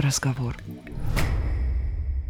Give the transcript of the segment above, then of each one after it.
разговор.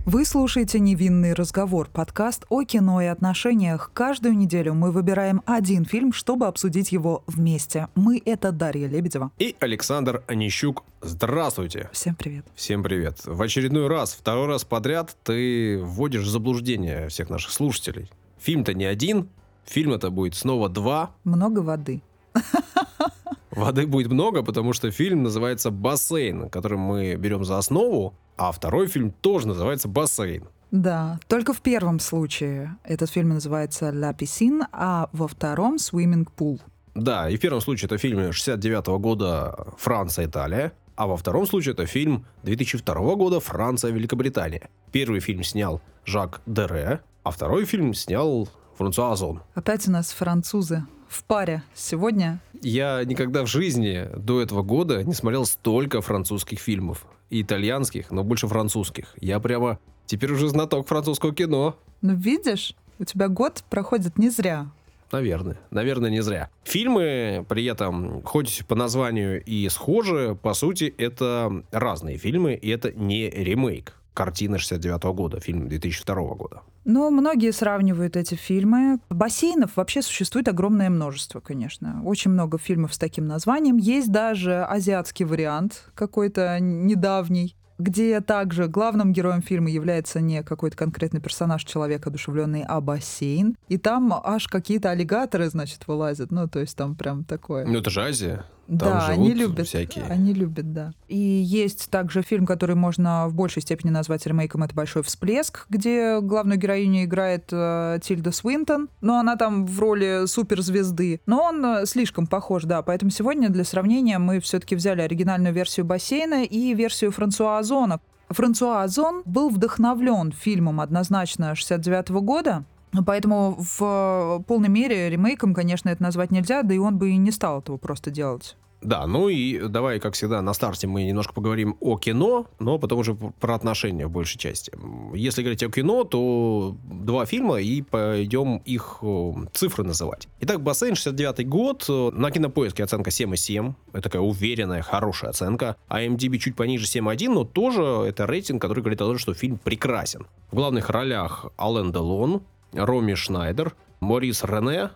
Вы слушаете «Невинный разговор» — подкаст о кино и отношениях. Каждую неделю мы выбираем один фильм, чтобы обсудить его вместе. Мы — это Дарья Лебедева. И Александр Онищук. Здравствуйте. Всем привет. Всем привет. В очередной раз, второй раз подряд ты вводишь в заблуждение всех наших слушателей. Фильм-то не один, фильм это будет снова два. Много воды. Воды будет много, потому что фильм называется «Бассейн», который мы берем за основу, а второй фильм тоже называется «Бассейн». Да, только в первом случае этот фильм называется «La Piscine», а во втором «Swimming Pool». Да, и в первом случае это фильм 69 года «Франция, Италия», а во втором случае это фильм 2002 года «Франция, Великобритания». Первый фильм снял Жак Дере, а второй фильм снял Франсуа Озон. Опять у нас французы в паре сегодня. Я никогда в жизни до этого года не смотрел столько французских фильмов. И итальянских, но больше французских. Я прямо теперь уже знаток французского кино. Ну, видишь, у тебя год проходит не зря. Наверное. Наверное, не зря. Фильмы при этом, хоть по названию и схожи, по сути, это разные фильмы, и это не ремейк картины 69 года, фильм 2002 года. Ну, многие сравнивают эти фильмы. Бассейнов вообще существует огромное множество, конечно. Очень много фильмов с таким названием. Есть даже азиатский вариант какой-то недавний где также главным героем фильма является не какой-то конкретный персонаж, человек одушевленный, а бассейн. И там аж какие-то аллигаторы, значит, вылазят. Ну, то есть там прям такое. Ну, это же Азия. Там да, живут они любят. всякие. Они любят, да. И есть также фильм, который можно в большей степени назвать ремейком, это «Большой всплеск», где главную героиню играет э, Тильда Свинтон, но она там в роли суперзвезды. Но он э, слишком похож, да. Поэтому сегодня для сравнения мы все-таки взяли оригинальную версию «Бассейна» и версию Франсуа Озона. Франсуа Озон был вдохновлен фильмом однозначно 69 года, Поэтому в полной мере ремейком, конечно, это назвать нельзя, да и он бы и не стал этого просто делать. Да, ну и давай, как всегда, на старте мы немножко поговорим о кино, но потом уже про отношения в большей части. Если говорить о кино, то два фильма, и пойдем их цифры называть. Итак, «Бассейн», 69 год, на кинопоиске оценка 7,7, это такая уверенная, хорошая оценка. А MDB чуть пониже 7,1, но тоже это рейтинг, который говорит о том, что фильм прекрасен. В главных ролях Ален Делон, Роми Шнайдер, Морис Рене,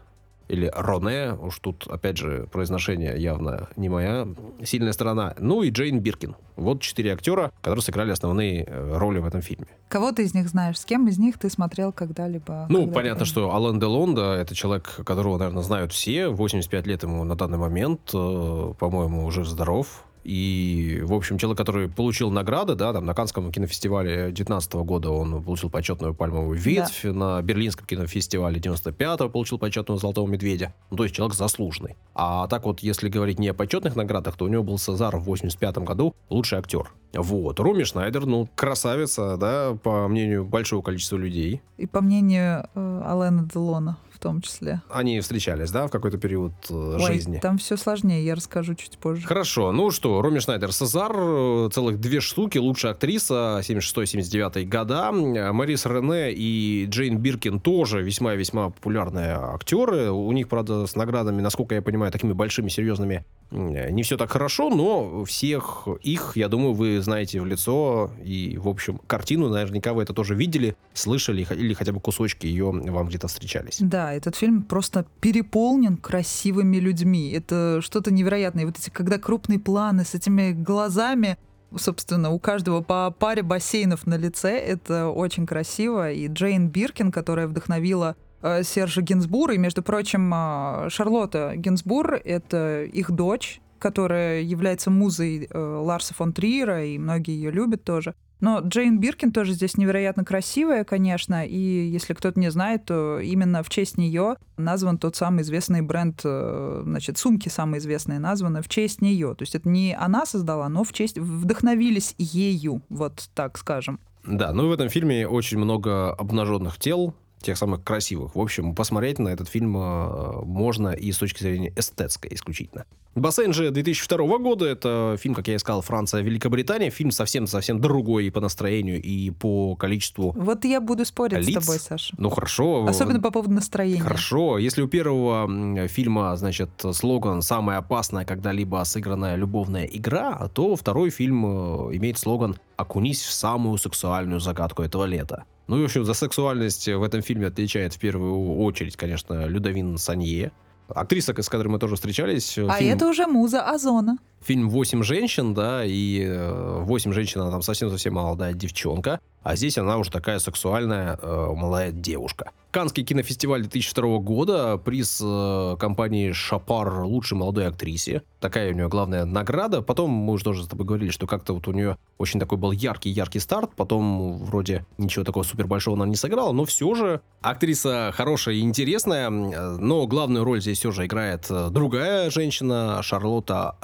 или Роне, уж тут, опять же, произношение явно не моя сильная сторона. Ну и Джейн Биркин. Вот четыре актера, которые сыграли основные э, роли в этом фильме. Кого ты из них знаешь? С кем из них ты смотрел когда-либо? Ну, когда понятно, что Алан Делон, да, это человек, которого, наверное, знают все. 85 лет ему на данный момент, э, по-моему, уже здоров. И, в общем, человек, который получил награды, да, там на Канском кинофестивале 19 года он получил почетную пальмовую ветвь, да. на Берлинском кинофестивале 95-го получил почетную золотого медведя. Ну, то есть человек заслуженный. А так вот, если говорить не о почетных наградах, то у него был Сезар в 85 году лучший актер. Вот. Руми Шнайдер, ну, красавица, да, по мнению большого количества людей. И по мнению э, Алена Делона том числе. Они встречались, да, в какой-то период э, Ой, жизни? там все сложнее, я расскажу чуть позже. Хорошо, ну что, Роми Шнайдер, Сезар, э, целых две штуки, лучшая актриса, 76-79 года. Марис Рене и Джейн Биркин тоже весьма-весьма популярные актеры. У них, правда, с наградами, насколько я понимаю, такими большими, серьезными не все так хорошо, но всех их, я думаю, вы знаете в лицо. И, в общем, картину наверняка вы это тоже видели, слышали или хотя бы кусочки ее вам где-то встречались. Да, этот фильм просто переполнен красивыми людьми. Это что-то невероятное. Вот эти, когда крупные планы с этими глазами, собственно, у каждого по паре бассейнов на лице. Это очень красиво. И Джейн Биркин, которая вдохновила э, Сержа Гинзбура. И, между прочим, э, Шарлотта Гинзбур — это их дочь, которая является музой э, Ларса фон Триера, и многие ее любят тоже. Но Джейн Биркин тоже здесь невероятно красивая, конечно, и если кто-то не знает, то именно в честь нее назван тот самый известный бренд, э, значит, сумки самые известные названы в честь нее. То есть это не она создала, но в честь вдохновились ею, вот так скажем. Да, ну в этом фильме очень много обнаженных тел, тех самых красивых. В общем, посмотреть на этот фильм э, можно и с точки зрения эстетской исключительно. «Бассейн» же 2002 года. Это фильм, как я и сказал, Франция, Великобритания. Фильм совсем-совсем другой и по настроению, и по количеству Вот я буду спорить лиц. с тобой, Саша. Ну, хорошо. Особенно по поводу настроения. Хорошо. Если у первого фильма, значит, слоган «Самая опасная когда-либо сыгранная любовная игра», то второй фильм э, имеет слоган «Окунись в самую сексуальную загадку этого лета». Ну и, в общем, за сексуальность в этом фильме отвечает в первую очередь, конечно, Людовин Санье. Актриса, с которой мы тоже встречались. А фильм, это уже муза Озона. Фильм «Восемь женщин», да, и э, «Восемь женщин», она там совсем-совсем молодая девчонка, а здесь она уже такая сексуальная э, молодая девушка. Канский кинофестиваль 2002 года, приз э, компании «Шапар» лучшей молодой актрисе. Такая у нее главная награда. Потом мы уже тоже с тобой говорили, что как-то вот у нее очень такой был яркий-яркий старт, потом вроде ничего такого супер большого она не сыграла, но все же актриса хорошая и интересная, э, но главную роль здесь все же играет э, другая женщина, Шарлотта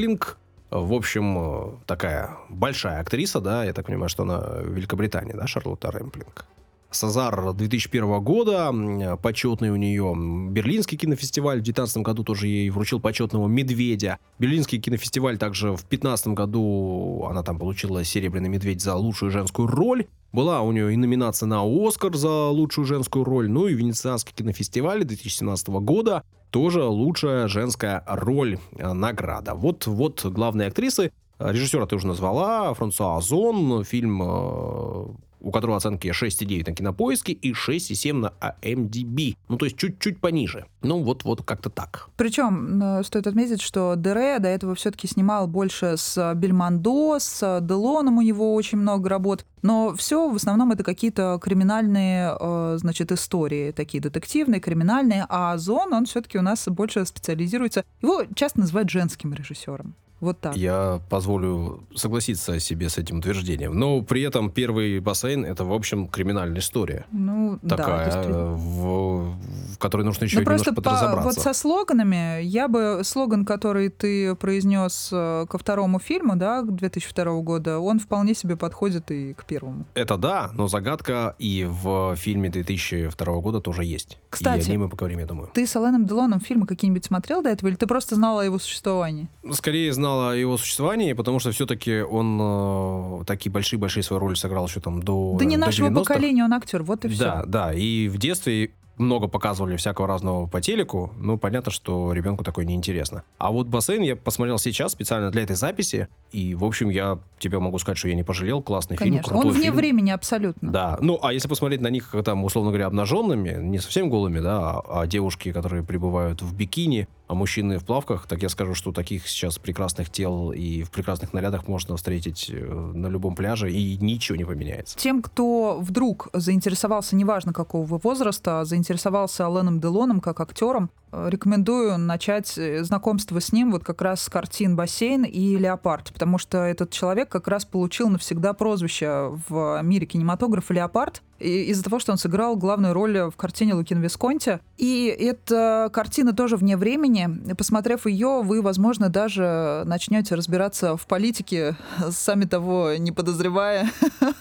Рэмплинг. В общем, э, такая большая актриса, да, я так понимаю, что она в Великобритании, да, Шарлотта Рэмплинг. Сазар 2001 года, почетный у нее Берлинский кинофестиваль в 2019 году тоже ей вручил почетного «Медведя». Берлинский кинофестиваль также в 2015 году она там получила «Серебряный медведь» за лучшую женскую роль. Была у нее и номинация на «Оскар» за лучшую женскую роль, ну и Венецианский кинофестиваль 2017 года тоже лучшая женская роль, э, награда. Вот, вот главные актрисы. Режиссера ты уже назвала, Франсуа Озон, фильм, э, у которого оценки 6,9 на кинопоиске и 6,7 на AMDB. Ну, то есть чуть-чуть пониже. Ну, вот-вот как-то так. Причем э, стоит отметить, что Дере до этого все-таки снимал больше с Бельмондо, с Делоном у него очень много работ. Но все в основном это какие-то криминальные, э, значит, истории, такие детективные, криминальные. А Зон, он все-таки у нас больше специализируется. Его часто называют женским режиссером. Вот так. Я позволю согласиться себе с этим утверждением. Но при этом первый бассейн это, в общем, криминальная история. Ну, да, Такая, действительно. в, в которой нужно еще Ну, просто немножко по- подразобраться. вот со слоганами, я бы слоган, который ты произнес э, ко второму фильму, да, 2002 года, он вполне себе подходит и к первому. Это да, но загадка и в фильме 2002 года тоже есть. Кстати. И о ней мы поговорим, я думаю. Ты с Аленом Делоном фильмы какие-нибудь смотрел до этого, или ты просто знал о его существовании? Скорее знал о его существовании, потому что все-таки он э, такие большие-большие свои роли сыграл еще там до да не до нашего 90-х. поколения он актер, вот и все. Да, да. И в детстве много показывали всякого разного по телеку. Ну, понятно, что ребенку такое неинтересно. А вот бассейн я посмотрел сейчас специально для этой записи. И, в общем, я тебе могу сказать, что я не пожалел. Классный фильм, Конечно. крутой Он вне фильм. времени абсолютно. Да, ну а если посмотреть на них, там, условно говоря, обнаженными, не совсем голыми, да, а, а девушки, которые пребывают в бикини, а мужчины в плавках, так я скажу, что таких сейчас прекрасных тел и в прекрасных нарядах можно встретить э, на любом пляже, и ничего не поменяется. Тем, кто вдруг заинтересовался, неважно какого вы возраста, заинтересовался Аленом Делоном как актером, э, рекомендую начать э, знакомство с ним вот как раз с картин «Бассейн» и «Леопард», потому что этот человек как раз получил навсегда прозвище в мире кинематографа «Леопард», из-за того, что он сыграл главную роль в картине Лукин Висконти. И эта картина тоже вне времени. Посмотрев ее, вы, возможно, даже начнете разбираться в политике, сами того не подозревая,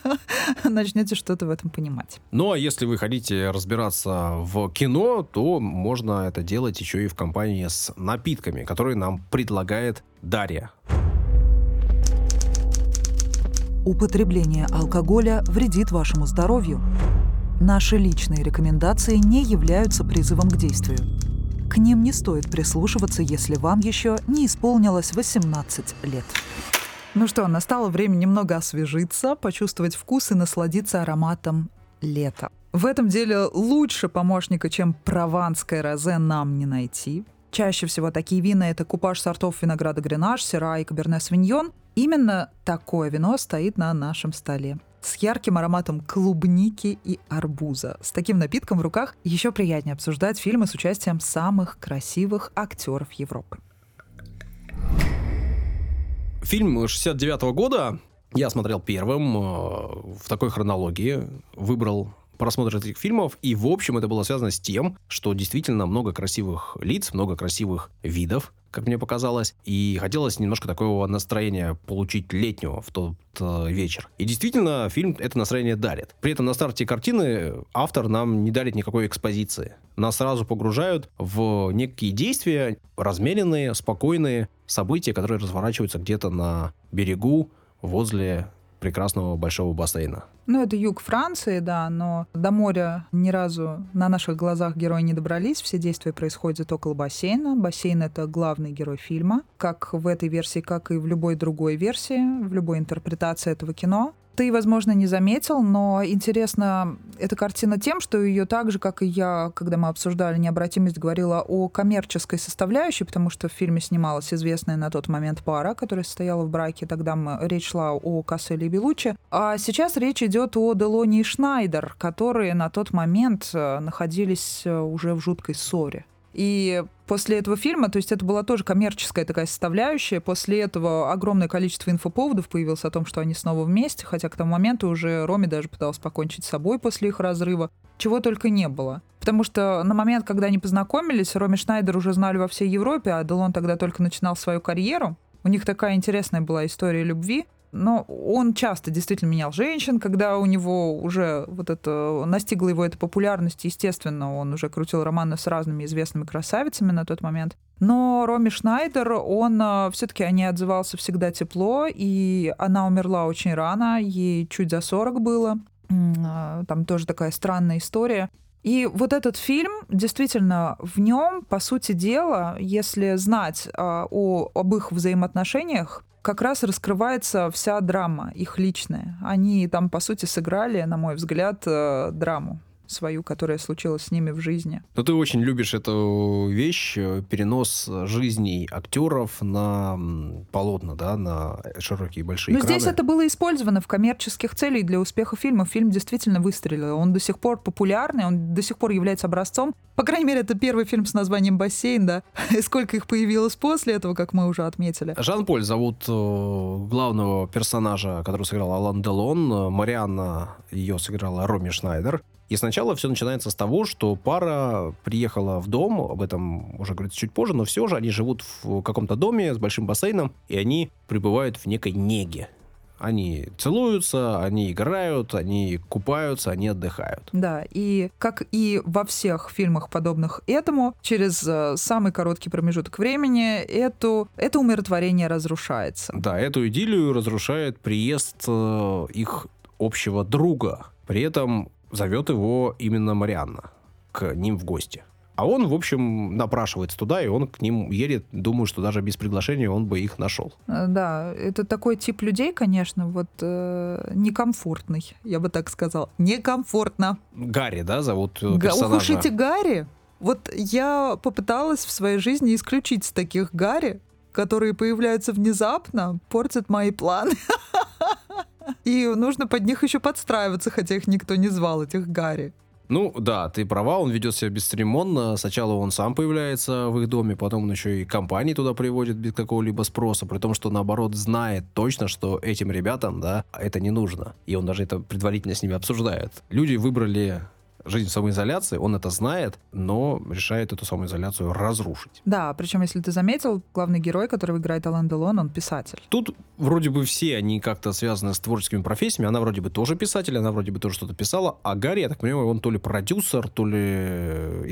начнете что-то в этом понимать. Ну а если вы хотите разбираться в кино, то можно это делать еще и в компании с напитками, которые нам предлагает Дарья. Употребление алкоголя вредит вашему здоровью. Наши личные рекомендации не являются призывом к действию. К ним не стоит прислушиваться, если вам еще не исполнилось 18 лет. Ну что, настало время немного освежиться, почувствовать вкус и насладиться ароматом лета. В этом деле лучше помощника, чем прованское розе, нам не найти. Чаще всего такие вина — это купаж сортов винограда Гренаж, Сера и Каберне Свиньон. Именно такое вино стоит на нашем столе. С ярким ароматом клубники и арбуза. С таким напитком в руках еще приятнее обсуждать фильмы с участием самых красивых актеров Европы. Фильм 69 года я смотрел первым э, в такой хронологии, выбрал просмотр этих фильмов, и, в общем, это было связано с тем, что действительно много красивых лиц, много красивых видов как мне показалось, и хотелось немножко такого настроения получить летнего в тот э, вечер. И действительно, фильм это настроение дарит. При этом на старте картины автор нам не дарит никакой экспозиции. Нас сразу погружают в некие действия, размеренные, спокойные события, которые разворачиваются где-то на берегу возле прекрасного большого бассейна. Ну, это юг Франции, да, но до моря ни разу на наших глазах герои не добрались. Все действия происходят около бассейна. Бассейн — это главный герой фильма, как в этой версии, как и в любой другой версии, в любой интерпретации этого кино. Ты, возможно, не заметил, но интересна эта картина тем, что ее так же, как и я, когда мы обсуждали необратимость, говорила о коммерческой составляющей, потому что в фильме снималась известная на тот момент пара, которая состояла в браке. Тогда мы, речь шла о Касселе и Белучи. А сейчас речь идет о Делони и Шнайдер, которые на тот момент э, находились э, уже в жуткой ссоре. И после этого фильма, то есть это была тоже коммерческая такая составляющая, после этого огромное количество инфоповодов появилось о том, что они снова вместе, хотя к тому моменту уже Роми даже пытался покончить с собой после их разрыва, чего только не было. Потому что на момент, когда они познакомились, Роми Шнайдер уже знали во всей Европе, а Делон тогда только начинал свою карьеру. У них такая интересная была история любви. Но он часто действительно менял женщин, когда у него уже вот это настигла его эта популярность, естественно, он уже крутил романы с разными известными красавицами на тот момент. Но Роми Шнайдер, он а, все-таки о ней отзывался всегда тепло, и она умерла очень рано, ей чуть за 40 было. А, там тоже такая странная история. И вот этот фильм, действительно, в нем, по сути дела, если знать а, о, об их взаимоотношениях, как раз раскрывается вся драма, их личная. Они там, по сути, сыграли, на мой взгляд, э, драму свою, которая случилась с ними в жизни. Но ты очень любишь эту вещь, э, перенос жизней актеров на полотна, да, на широкие большие Но экраны. здесь это было использовано в коммерческих целях для успеха фильма. Фильм действительно выстрелил. Он до сих пор популярный, он до сих пор является образцом. По крайней мере, это первый фильм с названием «Бассейн», да. И сколько их появилось после этого, как мы уже отметили. Жан-Поль зовут э, главного персонажа, который сыграл Алан Делон. Марианна ее сыграла Роми Шнайдер. И сначала все начинается с того, что пара приехала в дом, об этом уже говорится чуть позже, но все же они живут в каком-то доме с большим бассейном, и они пребывают в некой неге. Они целуются, они играют, они купаются, они отдыхают. Да, и как и во всех фильмах, подобных этому, через э, самый короткий промежуток времени эту, это умиротворение разрушается. Да, эту идиллию разрушает приезд э, их общего друга. При этом зовет его именно Марианна к ним в гости. А он, в общем, напрашивается туда, и он к ним едет. Думаю, что даже без приглашения он бы их нашел. Э, да, это такой тип людей, конечно, вот э, некомфортный, я бы так сказал. Некомфортно. Гарри, да, зовут э, Га- персонажа? Ух уж эти Гарри. Вот я попыталась в своей жизни исключить таких Гарри, которые появляются внезапно, портят мои планы. И нужно под них еще подстраиваться, хотя их никто не звал, этих Гарри. Ну да, ты права, он ведет себя бесцеремонно. Сначала он сам появляется в их доме, потом он еще и компании туда приводит без какого-либо спроса, при том, что наоборот знает точно, что этим ребятам, да, это не нужно. И он даже это предварительно с ними обсуждает. Люди выбрали жизнь в самоизоляции, он это знает, но решает эту самоизоляцию разрушить. Да, причем, если ты заметил, главный герой, которого играет Алан Делон, он писатель. Тут вроде бы все они как-то связаны с творческими профессиями. Она вроде бы тоже писатель, она вроде бы тоже что-то писала. А Гарри, я так понимаю, он то ли продюсер, то ли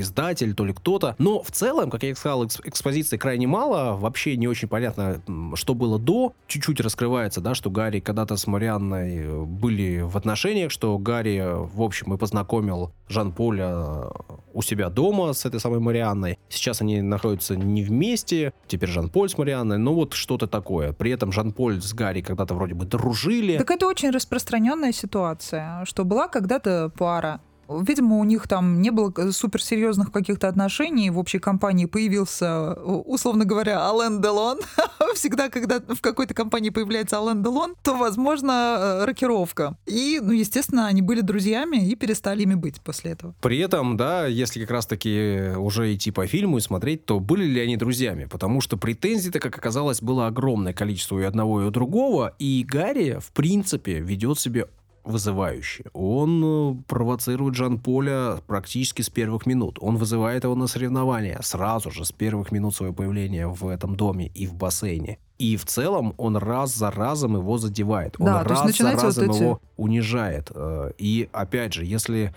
издатель, то ли кто-то. Но в целом, как я сказал, экс- экспозиции крайне мало. Вообще не очень понятно, что было до. Чуть-чуть раскрывается, да, что Гарри когда-то с Марианной э, были в отношениях, что Гарри, э, в общем, и познакомил Жан-Поля у себя дома с этой самой Марианной. Сейчас они находятся не вместе, теперь Жан-Поль с Марианной, ну вот что-то такое. При этом Жан-Поль с Гарри когда-то вроде бы дружили. Так это очень распространенная ситуация, что была когда-то пара, Видимо, у них там не было суперсерьезных каких-то отношений. В общей компании появился, условно говоря, Ален Делон. Всегда, когда в какой-то компании появляется Ален Делон, то, возможно, э, рокировка. И, ну, естественно, они были друзьями и перестали ими быть после этого. При этом, да, если как раз-таки уже идти по фильму и смотреть, то были ли они друзьями? Потому что претензий-то, как оказалось, было огромное количество и одного, и у другого. И Гарри, в принципе, ведет себя вызывающий. Он э, провоцирует Жан-Поля практически с первых минут. Он вызывает его на соревнования сразу же, с первых минут своего появления в этом доме и в бассейне. И в целом он раз за разом его задевает. Он Да, раз за начинается вот разом эти- его унижает. Э, И опять же, если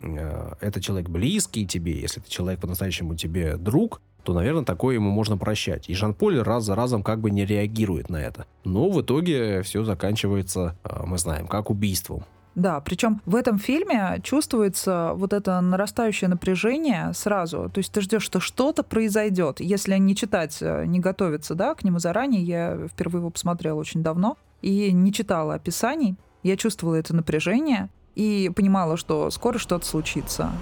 э, это человек близкий тебе, если это человек по-настоящему тебе друг, то, наверное, такое ему можно прощать. И Жан-Поль раз за разом как бы не реагирует на это. Но в итоге все заканчивается, э, мы знаем, как убийством. Да, причем в этом фильме чувствуется вот это нарастающее напряжение сразу. То есть ты ждешь, что что-то произойдет. Если не читать, э, не готовиться да, к нему заранее, я впервые его посмотрела очень давно и не читала описаний, я чувствовала это напряжение и понимала, что скоро что-то случится.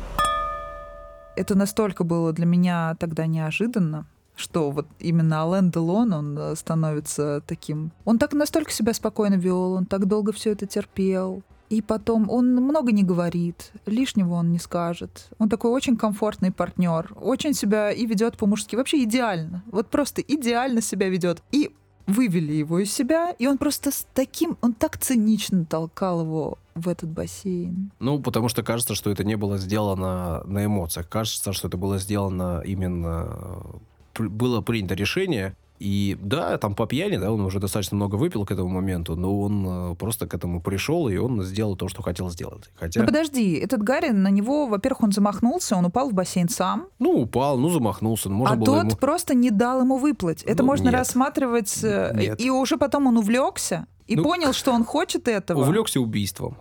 Это настолько было для меня тогда неожиданно, что вот именно Ален Делон, он э, становится таким... Он так настолько себя спокойно вел, он так долго все это терпел. И потом он много не говорит, лишнего он не скажет. Он такой очень комфортный партнер, очень себя и ведет по-мужски. Вообще идеально. Вот просто идеально себя ведет. И вывели его из себя, и он просто с таким, он так цинично толкал его в этот бассейн. Ну, потому что кажется, что это не было сделано на эмоциях. Кажется, что это было сделано именно... э, Было принято решение. И да, там по пьяни, да, он уже достаточно много выпил к этому моменту, но он э, просто к этому пришел, и он сделал то, что хотел сделать. Хотя, Ну подожди, этот Гарри на него, во-первых, он замахнулся, он упал в бассейн сам, ну, упал, ну, замахнулся. ну, Можно а было тот ему... просто не дал ему выплыть. Это Ну, можно нет. рассматривать, э, Нет. и уже потом он увлекся и Ну, понял, что он хочет этого. Увлекся убийством.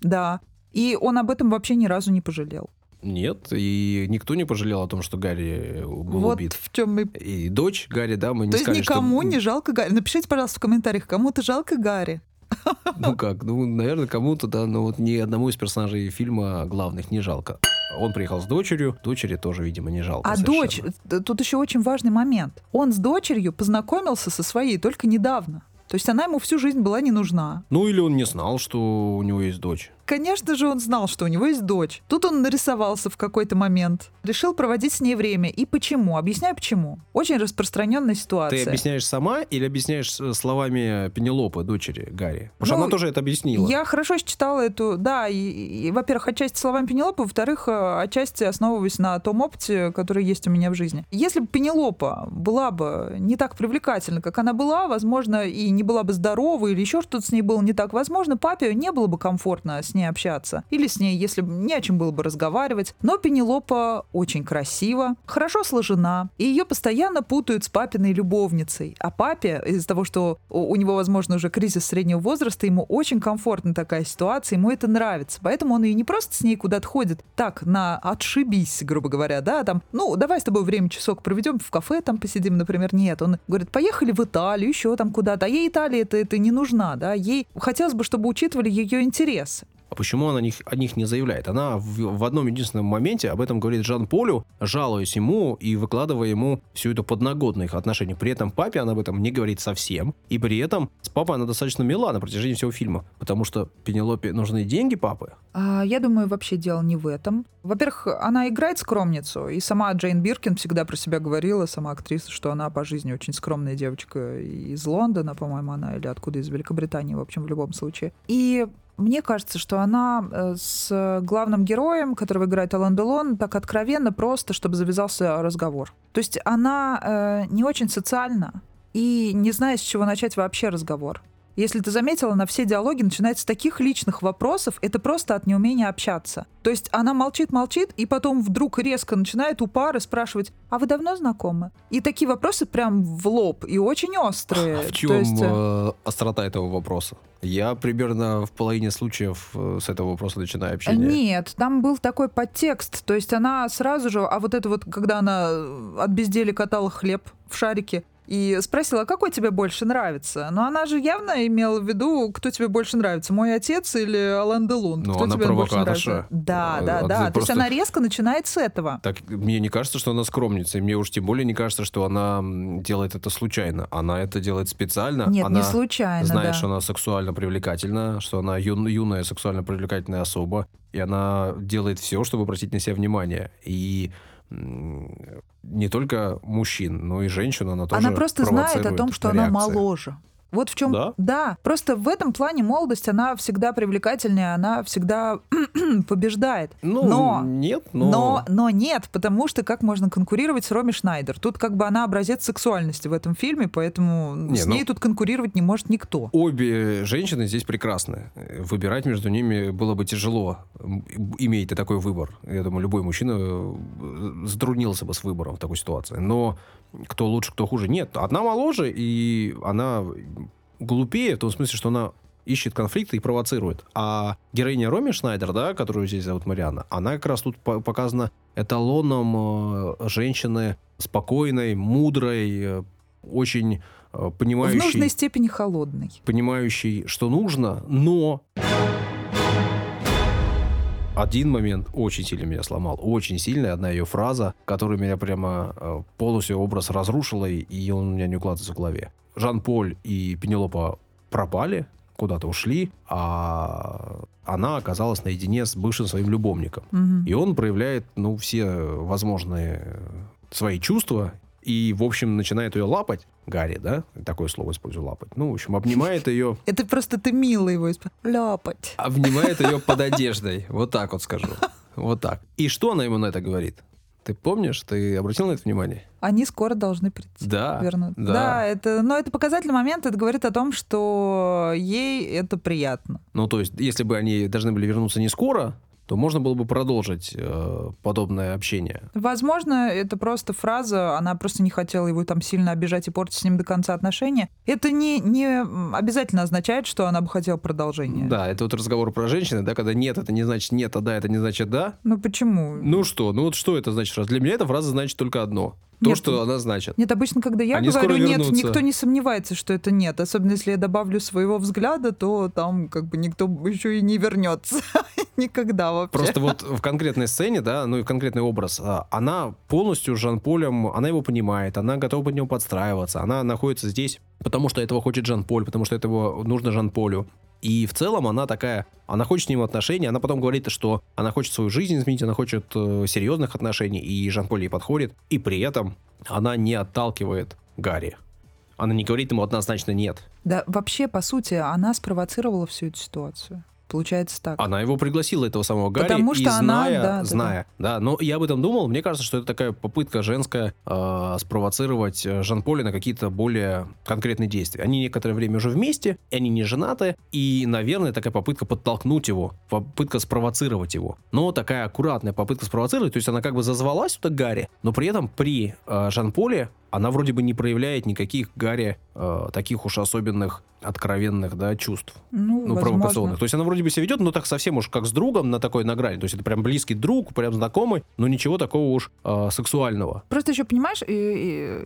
Да. И он об этом вообще ни разу не пожалел. Нет, и никто не пожалел о том, что Гарри э, был вот убит. в чем мы. И дочь Гарри, да, мы не То есть сказали, никому что... не жалко Гарри. Напишите, пожалуйста, в комментариях, кому-то жалко Гарри. Ну как, ну, наверное, кому-то, да, но вот ни одному из персонажей фильма главных не жалко. Он приехал с дочерью, дочери тоже, видимо, не жалко А совершенно. дочь, т- тут еще очень важный момент. Он с дочерью познакомился со своей только недавно. То есть она ему всю жизнь была не нужна. Ну или он не знал, что у него есть дочь. Конечно же, он знал, что у него есть дочь. Тут он нарисовался в какой-то момент. Решил проводить с ней время. И почему? Объясняю почему. Очень распространенная ситуация. Ты объясняешь сама или объясняешь э, словами Пенелопы, дочери Гарри? Потому что Ну, она тоже это объяснила. Я хорошо читала эту, да, и, и, во-первых, отчасти словами Пенелопы, во-вторых, э, отчасти основываясь на том опыте, который есть у меня в жизни. Если бы Пенелопа была бы не так привлекательна, как она была, возможно, и не была бы здорова, или еще что-то с ней было не так, возможно, папе не было бы комфортно с ней общаться. Или с ней, если не о чем было бы разговаривать. Но Пенелопа очень красива, хорошо сложена, и ее постоянно путают с папиной любовницей. А папе, из-за того, что у него, возможно, уже кризис среднего возраста, ему очень комфортна такая ситуация, ему это нравится. Поэтому он и не просто с ней куда-то ходит, так, на отшибись, грубо говоря, да, там, ну, давай с тобой время часок проведем, в кафе там посидим, например. Нет, он говорит, поехали в Италию, еще там куда-то. А ей Италия это, это не нужна, да, ей хотелось бы, чтобы учитывали ее интересы. А почему она о них, о них не заявляет? Она в, в одном единственном моменте об этом говорит Жан-Полю, жалуясь ему и выкладывая ему всю эту подноготную их отношений. При этом папе она об этом не говорит совсем. И при этом с папой она достаточно мила на протяжении всего фильма. Потому что Пенелопе нужны деньги папы. А, Я думаю, вообще дело не в этом. Во-первых, она играет скромницу, и сама Джейн Биркин всегда про себя говорила, сама актриса, что она по жизни очень скромная девочка из Лондона, по-моему, она, или откуда, из Великобритании, в общем, в любом случае. И мне кажется, что она э, с главным героем, которого играет Алан Делон, так откровенно, просто, чтобы завязался разговор. То есть она э, не очень социальна и не знает, с чего начать вообще разговор. Если ты заметила, на все диалоги начинаются с таких личных вопросов, это просто от неумения общаться. То есть она молчит-молчит, и потом вдруг резко начинает у пары спрашивать, а вы давно знакомы? И такие вопросы прям в лоб, и очень острые. А в То чем есть, э, э, острота этого вопроса? Я примерно в половине случаев э, с этого вопроса начинаю общение. Нет, там был такой подтекст. То есть она сразу же, а вот это вот, когда она э, от безделия катала хлеб в шарике, и спросила, а какой тебе больше нравится? Но она же явно имела в виду, кто тебе больше нравится, мой отец или Алан Делон? Ну, кто она тебе больше нравится? Да, А, да, да. То есть просто- она резко начинает с этого. Так мне не кажется, что она скромница, и мне уж тем более не кажется, что она делает это случайно. Она это делает специально. Нет, она не случайно, знает, да. что она сексуально привлекательна, что она юн- юная сексуально привлекательная особа, и она делает все, чтобы обратить на себя внимание. И не только мужчин, но и женщин она тоже Она просто знает о том, что на она моложе. Вот в чем... Да? Да. Просто в этом плане молодость, она всегда привлекательнее, она всегда побеждает. Ну, но, нет, но... но... Но нет, потому что как можно конкурировать с Роми Шнайдер? Тут как бы она образец сексуальности в этом фильме, поэтому Не, с ну- ней тут конкурировать не может никто. Обе женщины здесь прекрасны. Выбирать между ними было бы тяжело, имея ты такой выбор. Я думаю, любой мужчина э, затруднился бы с выбором в такой ситуации. Но кто лучше, кто хуже? Нет, одна моложе, и она глупее, в том смысле, что она ищет конфликты и провоцирует. А героиня Роми Шнайдер, да, которую здесь зовут Марианна, она как раз тут по- показана эталоном э, женщины спокойной, мудрой, э, очень э, В понимающей нужной степени холодной. понимающий, что нужно, но один момент очень сильно меня сломал. Очень сильно одна ее фраза, которая меня прямо э, полностью образ разрушила, и- он у меня не укладывается в голове. Жан-Поль и Пенелопа пропали, куда-то ушли, а она оказалась наедине с бывшим своим любовником. Мгм. И он проявляет, ну, все возможные свои чувства и, в общем, начинает ее лапать. Гарри, да? Такое слово использую, лапать. Ну, в общем, обнимает ее, Это просто ты мило его исп- ляпать. обнимает ее под одеждой. Вот так вот скажу. Вот так. И что она ему на это говорит? Ты помнишь? Ты обратил на это внимание? Они скоро должны прийти. Да. Вернуть. да. Да, это, но это показательный момент, это говорит о том, что ей это приятно. Ну, то есть, если бы они должны были вернуться не скоро, то можно было бы продолжить э, подобное общение. Возможно, это просто фраза, она просто не хотела его там сильно обижать и портить с ним до конца отношения. Это не, не обязательно означает, что она бы хотела продолжения. Да, это вот разговор про женщины, да, когда нет, это не значит нет, а да, это не значит да. Ну почему? Ну что, ну вот что это значит? Для меня эта фраза значит только одно. То, Нет, что она значит. Нет, обычно, когда я Они говорю нет, вернутся. никто не сомневается, что это нет. Особенно если я добавлю своего взгляда, то там как бы никто еще и не вернется. Никогда вообще. Просто вот в конкретной сцене, да, ну и конкретный образ, а, она полностью с Жан-Полем, она его понимает, она готова под него подстраиваться, она находится здесь, потому что этого хочет Жан-Поль, потому что этого нужно Жан-Полю. И в целом она такая, она хочет с ним отношений, она потом говорит, что она хочет свою жизнь изменить, она хочет э, серьезных отношений, и Жан-Поль ей подходит, и при этом она не отталкивает Гарри. Она не говорит ему однозначно нет. Да, вообще, по сути, она спровоцировала всю эту ситуацию. Получается так. Она его пригласила, этого самого Гарри, Потому и что она- зная, да, да, зная, да, но я об этом думал, мне кажется, что это такая попытка женская э, спровоцировать Жан-Поля на какие-то более конкретные действия. Они некоторое время уже вместе, и они не женаты, и, наверное, такая попытка подтолкнуть его, попытка спровоцировать его. Но такая аккуратная попытка спровоцировать, то есть она как бы зазвалась туда Гарри, но при этом при э, Жан-Поле она вроде бы не проявляет никаких Гарри э, таких уж особенных откровенных, да, чувств Ну, ну, возможно. провокационных. То есть она вроде бы себя ведет, но так совсем уж как с другом на такой на грани. То есть это прям близкий друг, прям знакомый, но ничего такого уж э, сексуального. Просто еще понимаешь,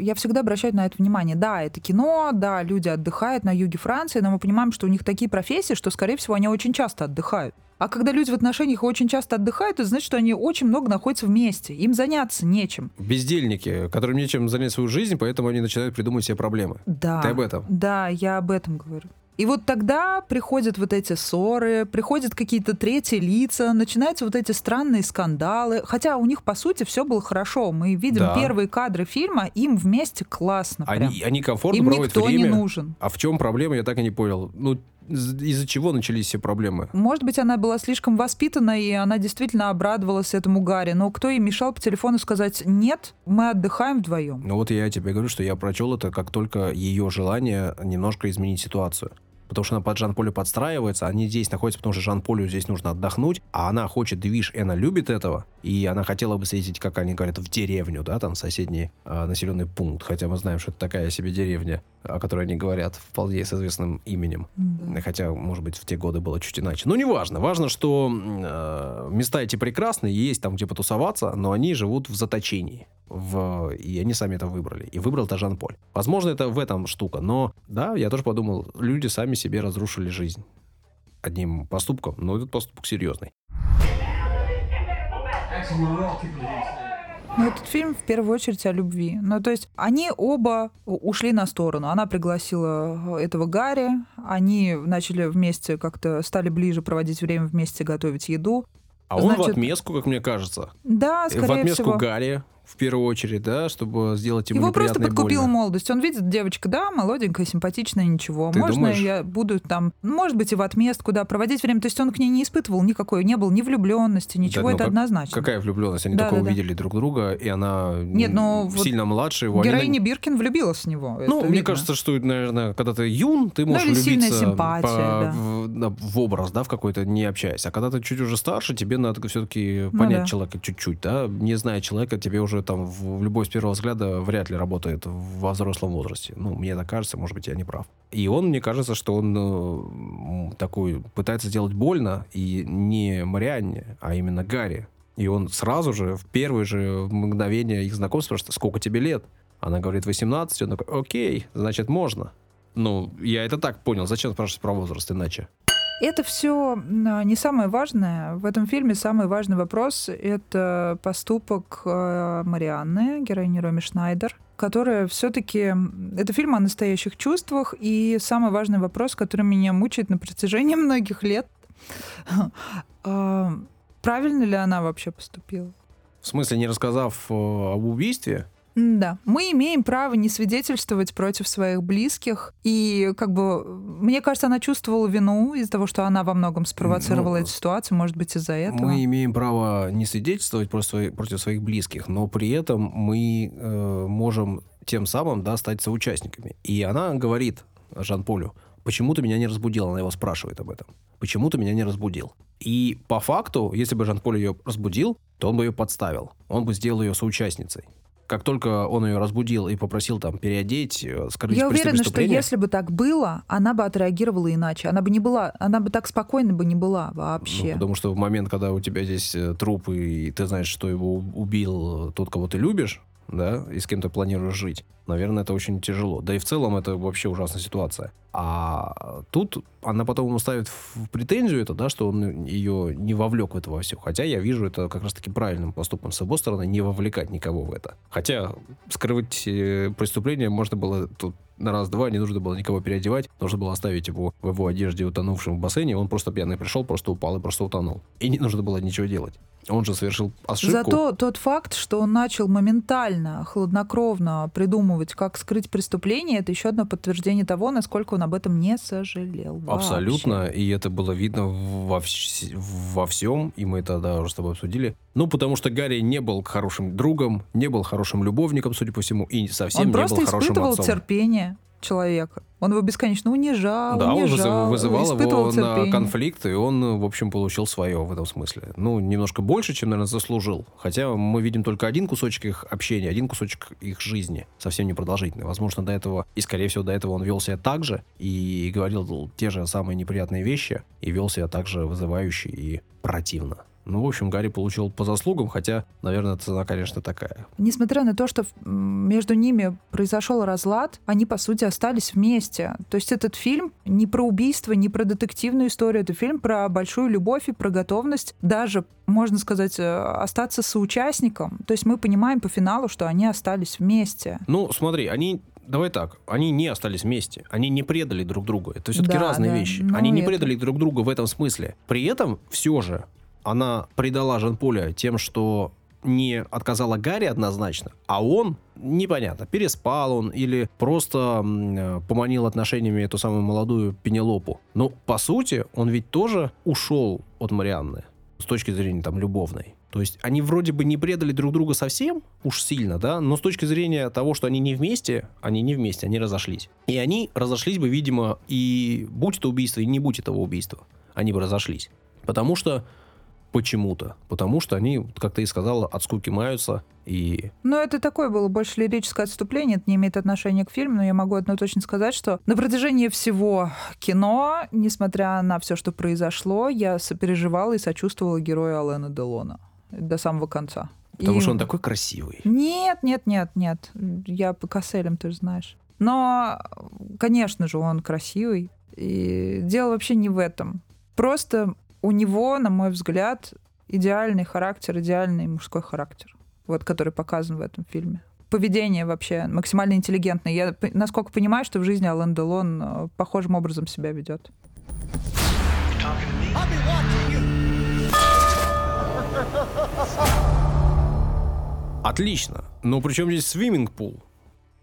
я всегда обращаю на это внимание. Да, это кино, да, люди отдыхают на юге Франции, но мы понимаем, что у них такие профессии, что, скорее всего, они очень часто отдыхают. А когда люди в отношениях очень часто отдыхают, это значит, что они очень много находятся вместе. Им заняться нечем. Бездельники, которым нечем занять свою жизнь, поэтому они начинают придумывать себе проблемы. Да. Ты об этом? Да, я об этом говорю. И вот тогда приходят вот эти ссоры, приходят какие-то третьи лица, начинаются вот эти странные скандалы. Хотя у них, по сути, все было хорошо. Мы видим Да. первые кадры фильма, им вместе классно. прям. Они, они комфортно Им проводят никто время. не нужен. А в чем проблема, я так и не понял. Ну, из-за чего начались все проблемы? Может быть, она была слишком воспитана, и она действительно обрадовалась этому Гарри. Но кто ей мешал по телефону сказать «нет, мы отдыхаем вдвоем». Ну вот я тебе говорю, что я прочел это как только ее желание немножко изменить ситуацию. Потому что она под Жан-Полю подстраивается, они здесь находятся, потому что Жан-Полю здесь нужно отдохнуть, а она хочет движ, и она любит этого, и она хотела бы съездить, как они говорят, в деревню, да, там, соседний а, населенный пункт, хотя мы знаем, что это такая себе деревня, о которой они говорят, вполне с известным именем. Да. Хотя, может быть, в те годы было чуть иначе. Ну, неважно. Важно, что м, э, места эти прекрасные, есть там где потусоваться, но они живут в заточении. В... И они сами это выбрали. И выбрал это Жан-Поль. Возможно, это в этом штука. Но, да, я тоже подумал, люди сами себе разрушили жизнь одним поступком, но этот поступок серьезный. Но этот фильм в первую очередь о любви. Ну, то есть они оба ушли на сторону. Она пригласила э, этого Гарри, они начали вместе как-то, стали ближе проводить время вместе, готовить еду. А он в Значит, отместку, как мне кажется. Да, в скорее отместку всего. Гарри в первую очередь, да, чтобы сделать ему Его просто подкупила больно. молодость. Он видит, девочка, да, молоденькая, симпатичная, ничего. Ты Можно думаешь? я буду там, может быть, и в отместку, да, проводить время. То есть он к ней не испытывал никакой, не был ни влюбленности, ничего, ну это как- однозначно. Какая влюбленность? Они Да, только да, да. увидели друг друга, и она Нет, ну, м, вот сильно младше его. они на- Героиня Биркин влюбилась в него. Ну, это мне видно. кажется, что, наверное, когда ты юн, ты можешь сильная влюбиться симпатия, по- да. в, да, в образ, да, в какой-то, не общаясь. А когда ты чуть уже старше, тебе надо все-таки Ну понять да. человека чуть-чуть, да. Не зная человека, тебе уже там в любовь с первого взгляда вряд ли работает во взрослом возрасте. Ну, мне так кажется, может быть, я не прав. И он, мне кажется, что он э, такой пытается сделать больно, и не Марианне, а именно Гарри. И он сразу же, в первое же мгновение их знакомства, спрашивает, сколько тебе лет? Она говорит, 18. Он такой, окей, значит, можно. Ну, я это так понял. Зачем спрашивать про возраст иначе? Это все не самое важное. В этом фильме самый важный вопрос — это поступок э, Марианны, героини Роми Шнайдер, которая все-таки... Это фильм о настоящих чувствах, и самый важный вопрос, который меня мучает на протяжении многих лет. А, Правильно ли она вообще поступила? В смысле, не рассказав э, об убийстве? Да, мы имеем право не свидетельствовать против своих близких. И, как бы, мне кажется, она чувствовала вину из-за того, что она во многом спровоцировала Ну, эту ситуацию, может быть, из-за этого. Мы имеем право не свидетельствовать против своих, против своих близких, но при этом мы э, можем тем самым да, стать соучастниками. И она говорит Жан-Полю, почему ты меня не разбудил? Она его спрашивает об этом. Почему ты меня не разбудил? И по факту, если бы Жан-Поль ее разбудил, то он бы ее подставил. Он бы сделал ее соучастницей. Как только он ее разбудил и попросил там переодеть, э, скрыть Я уверена, что если бы так было, она бы отреагировала иначе. Она бы не была, она бы так спокойно бы не была Ну, вообще. потому что в момент, когда у тебя здесь э, труп, и ты знаешь, что его убил тот, кого ты любишь, да, и с кем ты планируешь жить, наверное, это очень тяжело. Да и в целом это вообще ужасная ситуация. А тут она потом ему ставит в претензию это, да, что он ее не вовлек в это во все. Хотя я вижу это как раз-таки правильным поступком с его стороны, не вовлекать никого в это. Хотя скрывать э, преступление можно было тут на раз-два, не нужно было никого переодевать, нужно было оставить его в его одежде, утонувшем в бассейне, он просто пьяный пришел, просто упал и просто утонул. И не нужно было ничего делать. Он же совершил ошибку. Зато тот факт, что он начал моментально, хладнокровно придумывать, как скрыть преступление, это еще одно подтверждение того, насколько он об этом не сожалел. вообще. Абсолютно, и это было видно во, вс- во всем, и мы это да, уже с тобой обсудили. Ну, потому что Гарри не был хорошим другом, не был хорошим любовником, судя по всему, и совсем Он не просто был хорошим испытывал отцом. терпение человека. Он его бесконечно унижал, Да, он унижал, вызывал испытывал его на терпение. конфликт, и он, в общем, получил свое в этом смысле. Ну, немножко больше, чем, наверное, заслужил. Хотя мы видим только один кусочек их общения, один кусочек их жизни, совсем непродолжительный. Возможно, до этого, и, скорее всего, до этого он вел себя так же, и говорил те же самые неприятные вещи, и вел себя так же вызывающе и противно. Ну, в общем, Гарри получил по заслугам, хотя, наверное, цена, конечно, такая. Несмотря на то, что между ними произошел разлад, они, по сути, остались вместе. То есть этот фильм не про убийство, не про детективную историю. Это фильм про большую любовь и про готовность даже, можно сказать, э, остаться соучастником. То есть мы понимаем по финалу, что они остались вместе. Ну, смотри, они Давай так, они не остались вместе, они не предали друг друга. Это все-таки Да, разные да, вещи. ну, они не это- предали друг друга в этом смысле. При этом все же она предала Жан-Поля тем, что не отказала Гарри однозначно, а он, непонятно, переспал он или просто э, поманил отношениями эту самую молодую Пенелопу. Но, по сути, он ведь тоже ушел от Марианны с точки зрения там любовной. То есть они вроде бы не предали друг друга совсем уж сильно, да, но с точки зрения того, что они не вместе, они не вместе, они разошлись. И они разошлись бы, видимо, и будь это убийство, и не будь этого убийства, они бы разошлись. Потому что почему-то. Потому что они, как ты и сказала, от скуки маются и Но это такое было больше лирическое отступление, это не имеет отношения к фильму, но я могу одно точно сказать, что на протяжении всего кино, несмотря на все, что произошло, я сопереживала и сочувствовала герою Алена Делона до самого конца. потому И- что он такой красивый. Нет, нет, нет, нет. Я по касселям, ты же знаешь. Но, конечно же, он красивый. И дело вообще не в этом. Просто у него, на мой взгляд, идеальный характер, идеальный мужской характер, вот который показан в этом фильме. Поведение вообще максимально интеллигентное. Я, насколько понимаю, что в жизни Алан Делон э, похожим образом себя ведет. Отлично. Но при чем здесь swimming pool?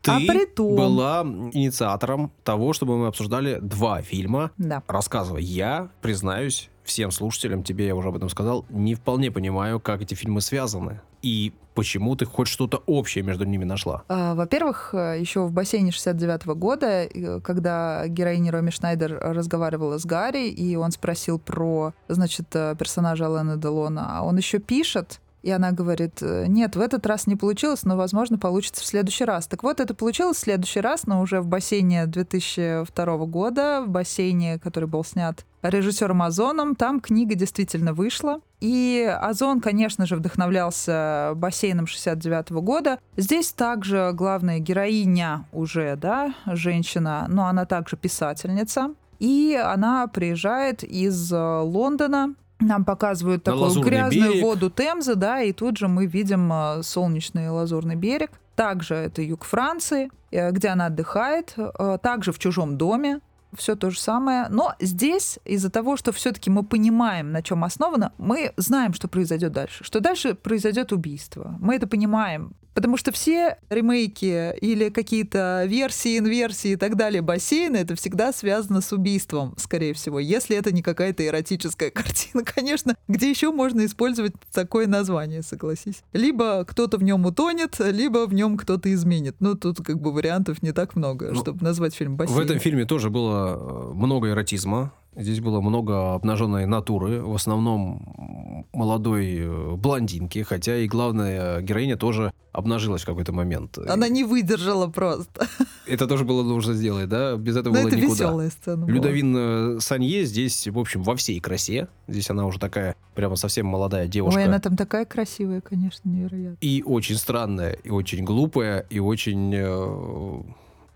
Ты А притом- была инициатором того, чтобы мы обсуждали два фильма. Да. Рассказывай. Я, признаюсь, всем слушателям, тебе я уже об этом сказал, не вполне понимаю, как эти фильмы связаны. И почему ты хоть что-то общее между ними нашла. А, Во-первых, э, еще в бассейне 69 года, э, когда героиня Роми Шнайдер разговаривала с Гарри, и он спросил про, значит, э, персонажа Алана Делона, а он еще пишет, и она говорит, нет, в этот раз не получилось, но, возможно, получится в следующий раз. Так вот, это получилось в следующий раз, но уже в бассейне 2002 года, в бассейне, который был снят режиссером Озоном, там книга действительно вышла. И Озон, конечно же, вдохновлялся бассейном 69 года. Здесь также главная героиня уже, да, женщина, но она также писательница. И она приезжает из э, Лондона, нам показывают На такую грязную берег. воду Темзы, да, и тут же мы видим э, солнечный лазурный берег. Также это юг Франции, э, где она отдыхает, также в чужом доме, все то же самое. Но здесь из-за того, что все-таки мы понимаем, на чем основано, мы знаем, что произойдет дальше. Что дальше произойдет убийство. Мы это понимаем. Потому что все ремейки или какие-то версии, инверсии и так далее бассейна, это всегда связано с убийством, скорее всего. Если это не какая-то эротическая картина, конечно, где еще можно использовать такое название, согласись. Либо кто-то в нем утонет, либо в нем кто-то изменит. Ну, тут как бы вариантов не так много, Ну, чтобы назвать фильм бассейн. В этом фильме тоже было э, много эротизма. Здесь было много обнаженной натуры, в основном молодой э, блондинки, хотя и главная героиня тоже обнажилась в какой-то момент. Она не выдержала просто. Это тоже было нужно сделать, да? Без этого Но было это никуда. веселая сцена. была. Людовин э, Санье здесь, в общем, во всей красе. Здесь она уже такая прямо совсем молодая девушка. Ой, она там такая красивая, конечно, невероятно. И очень странная, и очень глупая, и очень э,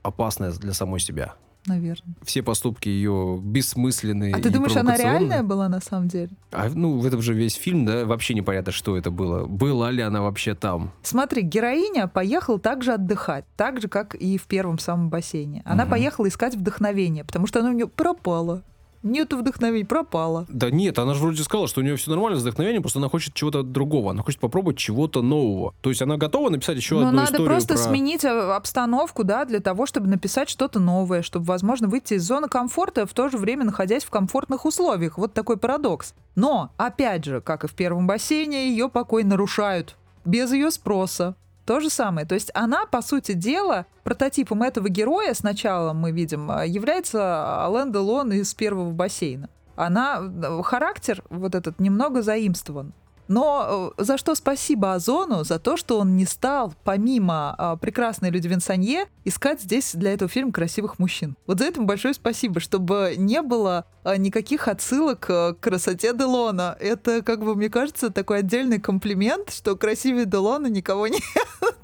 опасная для самой себя. Наверное. Все поступки ее бессмысленные. А ты думаешь, она реальная была на самом деле? А, ну, в этом же весь фильм, да, вообще непонятно, что это было. Была ли она вообще там? Смотри, героиня поехала также отдыхать, так же, как и в первом самом бассейне. Она Мгм. поехала искать вдохновение, потому что она у нее пропала. Нету вдохновения, пропала. Да нет, она же вроде сказала, что у нее все нормально с вдохновением, просто она хочет чего-то другого. Она хочет попробовать чего-то нового. То есть она готова написать еще Но одну надо историю просто про... сменить э, обстановку, да, для того, чтобы написать что-то новое, чтобы, возможно, выйти из зоны комфорта, в то же время находясь в комфортных условиях. Вот такой парадокс. Но, опять же, как и в первом бассейне, ее покой нарушают без ее спроса. То же самое. То есть она, по сути дела, прототипом этого героя сначала мы видим, э, является Ален Делон из первого бассейна. Она, э, характер вот этот немного заимствован. Но э, за что спасибо Озону? За то, что он не стал, помимо э, прекрасной Людвин Санье, искать здесь для этого фильма красивых мужчин. Вот за это большое спасибо, чтобы не было э, никаких отсылок э, к красоте Делона. Это, как бы, мне кажется, такой отдельный комплимент, что красивее Делона никого нет.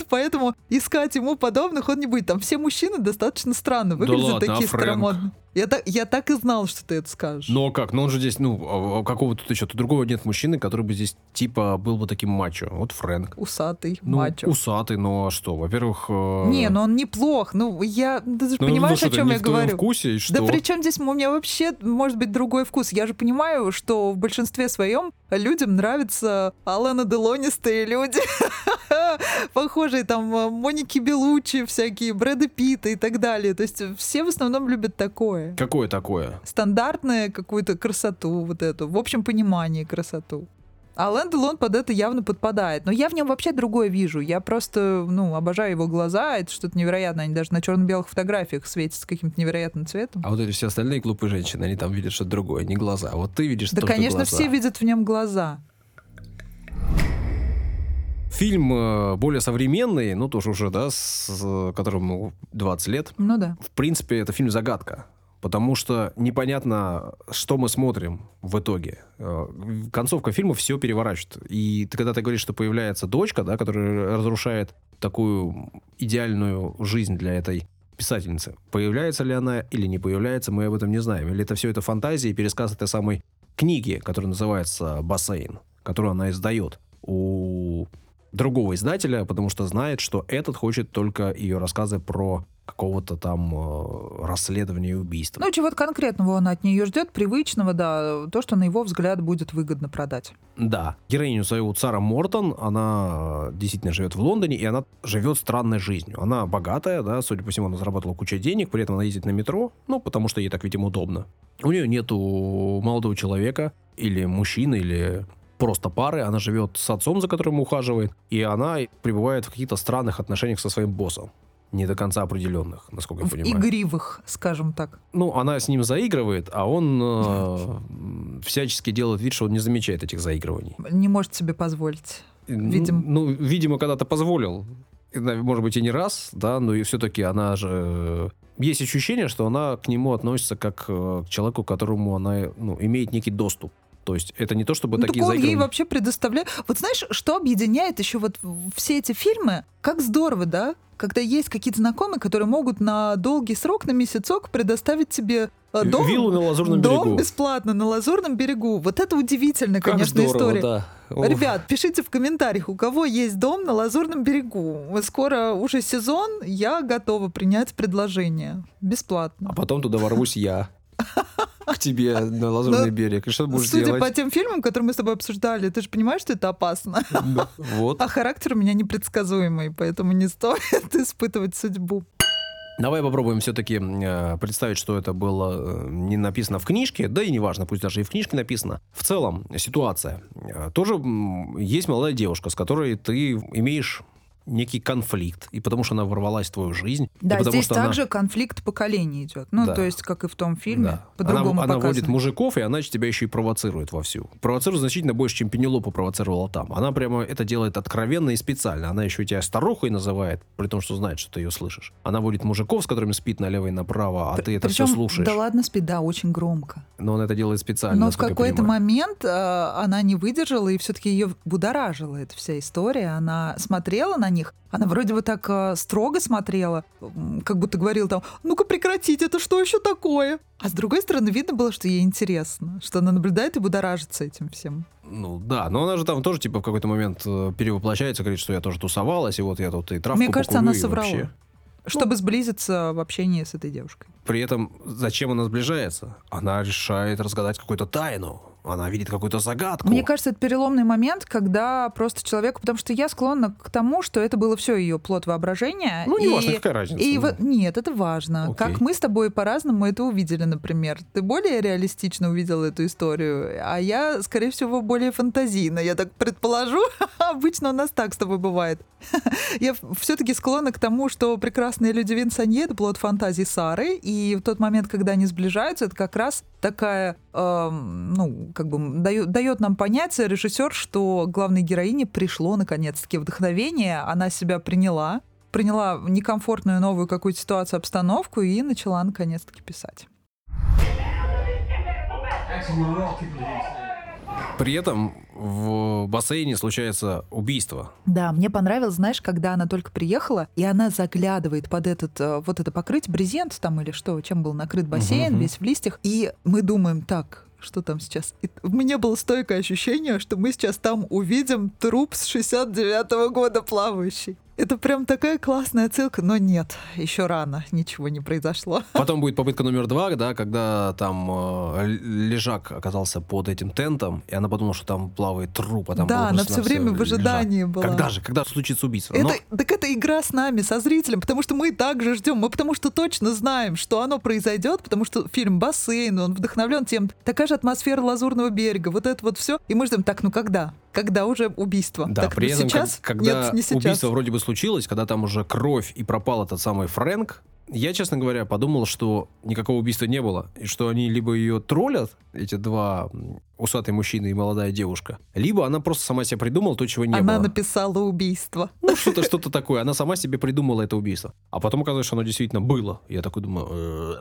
Поэтому искать ему подобных он не будет. Там все мужчины достаточно странно выглядят, ладно, а такие Фрэнк? старомодные. Я так, я так и знал, что ты это скажешь. А как? Ну он же здесь, ну, а- а какого тут еще? Тут другого нет мужчины, который бы здесь типа был бы таким мачо. Вот Фрэнк. Усатый, Ну, мачо. усатый, но что? Во-первых... э, Не, ну он неплох. Ну, я... Ты же ну, понимаешь, ну, о чем я говорю? вкусе, и что? Да при чем здесь у меня вообще может быть другой вкус? Я же понимаю, что в большинстве своем людям нравятся Алана Делонистые люди. Похожие там э, Моники Белучи, всякие Брэда Питта и так далее. То есть все в основном любят такое. Какое такое? Стандартную какую-то красоту вот эту. В общем понимании красоту. А Лэн Делон под это явно подпадает. Но я в нем вообще другое вижу. Я просто, ну, обожаю его глаза. Это что-то невероятное. Они даже на черно-белых фотографиях светятся каким-то невероятным цветом. А вот эти все остальные глупые женщины, они там видят что-то другое, не глаза. А Вот ты видишь Да, конечно, глаза. все видят в нем глаза. Фильм э, более современный, ну тоже уже, да, с которому 20 лет. Ну да. В принципе, это фильм-загадка. Потому что непонятно, что мы смотрим в итоге. Э, Концовка фильма все переворачивает. И ты, когда ты говоришь, что появляется дочка, да, которая разрушает такую идеальную жизнь для этой писательницы. Появляется ли она или не появляется, мы об этом не знаем. Или это все это фантазия и пересказ этой самой книги, которая называется «Бассейн», которую она издает у другого издателя, потому что знает, что этот хочет только ее рассказы про какого-то там э, расследования убийства. Ну, чего-то конкретного он от нее ждет, привычного, да, то, что на его взгляд будет выгодно продать. Да. Героиню зовут Сара Мортон, она э, действительно живет в Лондоне, и она живет странной жизнью. Она богатая, да, судя по всему, она заработала кучу денег, при этом она ездит на метро, ну, потому что ей так, видимо, удобно. У нее нету молодого человека, или мужчины, или просто пары, она живет с отцом, за которым ухаживает, и она пребывает в каких-то странных отношениях со своим боссом. Не до конца определенных, насколько я В понимаю. игривых, скажем так. Ну, она с ним заигрывает, а он э, всячески делает вид, что он не замечает этих заигрываний. Не может себе позволить. Ну, Видимо. Ну, видимо, когда-то позволил. Может быть, и не раз, да, но и все-таки она же... э, Есть ощущение, что она к нему относится как э, к человеку, к которому она ну, имеет некий доступ. То есть это не то, чтобы Ну, так такие он ей заигрывания... вообще предоставляет... Вот знаешь, что объединяет еще вот все эти фильмы? Как здорово, да? Когда есть какие-то знакомые, которые могут на долгий срок, на месяцок предоставить тебе э, дом, Виллу на Лазурном дом берегу. бесплатно на Лазурном берегу. Вот это удивительная, Как конечно, здорово, история. да. Ребят, пишите в комментариях, у кого есть дом на Лазурном берегу. Скоро уже сезон, я готова принять предложение. Бесплатно. А потом туда ворвусь я. К тебе на Лазурный Ну, берег. И что будешь Судя делать? по тем фильмам, которые мы с тобой обсуждали, ты же понимаешь, что это опасно. Вот. А характер у меня непредсказуемый, поэтому не стоит испытывать судьбу. Давай попробуем все-таки представить, что это было э, не написано в книжке, да и неважно, пусть даже и в книжке написано. В целом, ситуация. Э, Тоже есть молодая девушка, с которой ты имеешь некий конфликт, и потому что она ворвалась в твою жизнь, Да, потому здесь что она- также конфликт поколений идет. Ну, Да. то есть, как и в том фильме, Да. по-другому она, она водит мужиков, и она тебя еще и провоцирует вовсю. Провоцирует значительно больше, чем Пенелопа провоцировала там. Она прямо это делает откровенно и специально. Она еще тебя старухой называет, при том, что знает, что ты ее слышишь. Она водит мужиков, с которыми спит налево и направо, а ты это Причем, все слушаешь. Да ладно, спит, да, очень громко. Но он это делает специально. Но в какой-то момент э, она не выдержала, и все-таки ее будоражила эта вся история. Она смотрела на них, она вроде бы так э, строго смотрела, как будто говорила там, ну-ка прекратите, это что еще такое? А с другой стороны, видно было, что ей интересно, что она наблюдает и будоражится этим всем. Ну да, но она же там тоже типа в какой-то момент э, перевоплощается, говорит, что я тоже тусовалась, и вот я тут и травку Мне кажется, покурю, она соврала. вообще. Чтобы сблизиться в общении с этой девушкой. При этом зачем она сближается? Она решает разгадать какую-то тайну. Она видит какую-то загадку. Мне кажется, это переломный момент, когда просто человеку, потому что я склонна к тому, что это было все ее плод воображения. Ну, и- неважно, какая разница. И ну. нет, это важно. Окей. Как мы с тобой по-разному это увидели, например. Ты более реалистично увидела эту историю, а я, скорее всего, более фантазийно. Я так предположу. Обычно у нас так с тобой бывает. Я все-таки склонна к тому, что прекрасные люди Винсанье — это плод фантазии Сары, и в тот момент, когда они сближаются, это как раз такая, эм, ну, как бы дает, дает нам понять режиссер, что главной героине пришло наконец-таки вдохновение, она себя приняла, приняла некомфортную новую какую-то ситуацию, обстановку и начала наконец-таки писать. При этом в бассейне случается убийство. Да, мне понравилось, знаешь, когда она только приехала, и она заглядывает под этот, э, вот это покрытие, брезент там или что, чем был накрыт бассейн, Мгм. весь в листьях, и мы думаем, так, что там сейчас? И у меня было стойкое ощущение, что мы сейчас там увидим труп с 69-го года плавающий. Это прям такая классная отсылка, но нет, еще рано, ничего не произошло. Потом будет попытка номер два, да, когда там э, лежак оказался под этим тентом, и она подумала, что там плавает труп, а там да, она все время в лежак. ожидании была. Когда же? Когда случится убийство? Но- Это, так это игра с нами, со зрителем, потому что мы также ждем, мы потому что точно знаем, что оно произойдет, потому что фильм «Бассейн», он вдохновлен тем, такая же атмосфера Лазурного берега, вот это вот все. И мы ждем, так, ну когда? Когда уже убийство? Да, так, при этом, как- сейчас? когда Нет, не сейчас. убийство вроде бы случилось, когда там уже кровь и пропал этот самый Фрэнк, я, честно говоря, подумал, что никакого убийства не было, и что они либо ее троллят, эти два м, усатый мужчина и молодая девушка, либо она просто сама себе придумала то, чего не Она было. написала убийство. Ну, что-то что такое. Она сама себе придумала это убийство. А потом оказалось, что оно действительно было. Я такой думаю,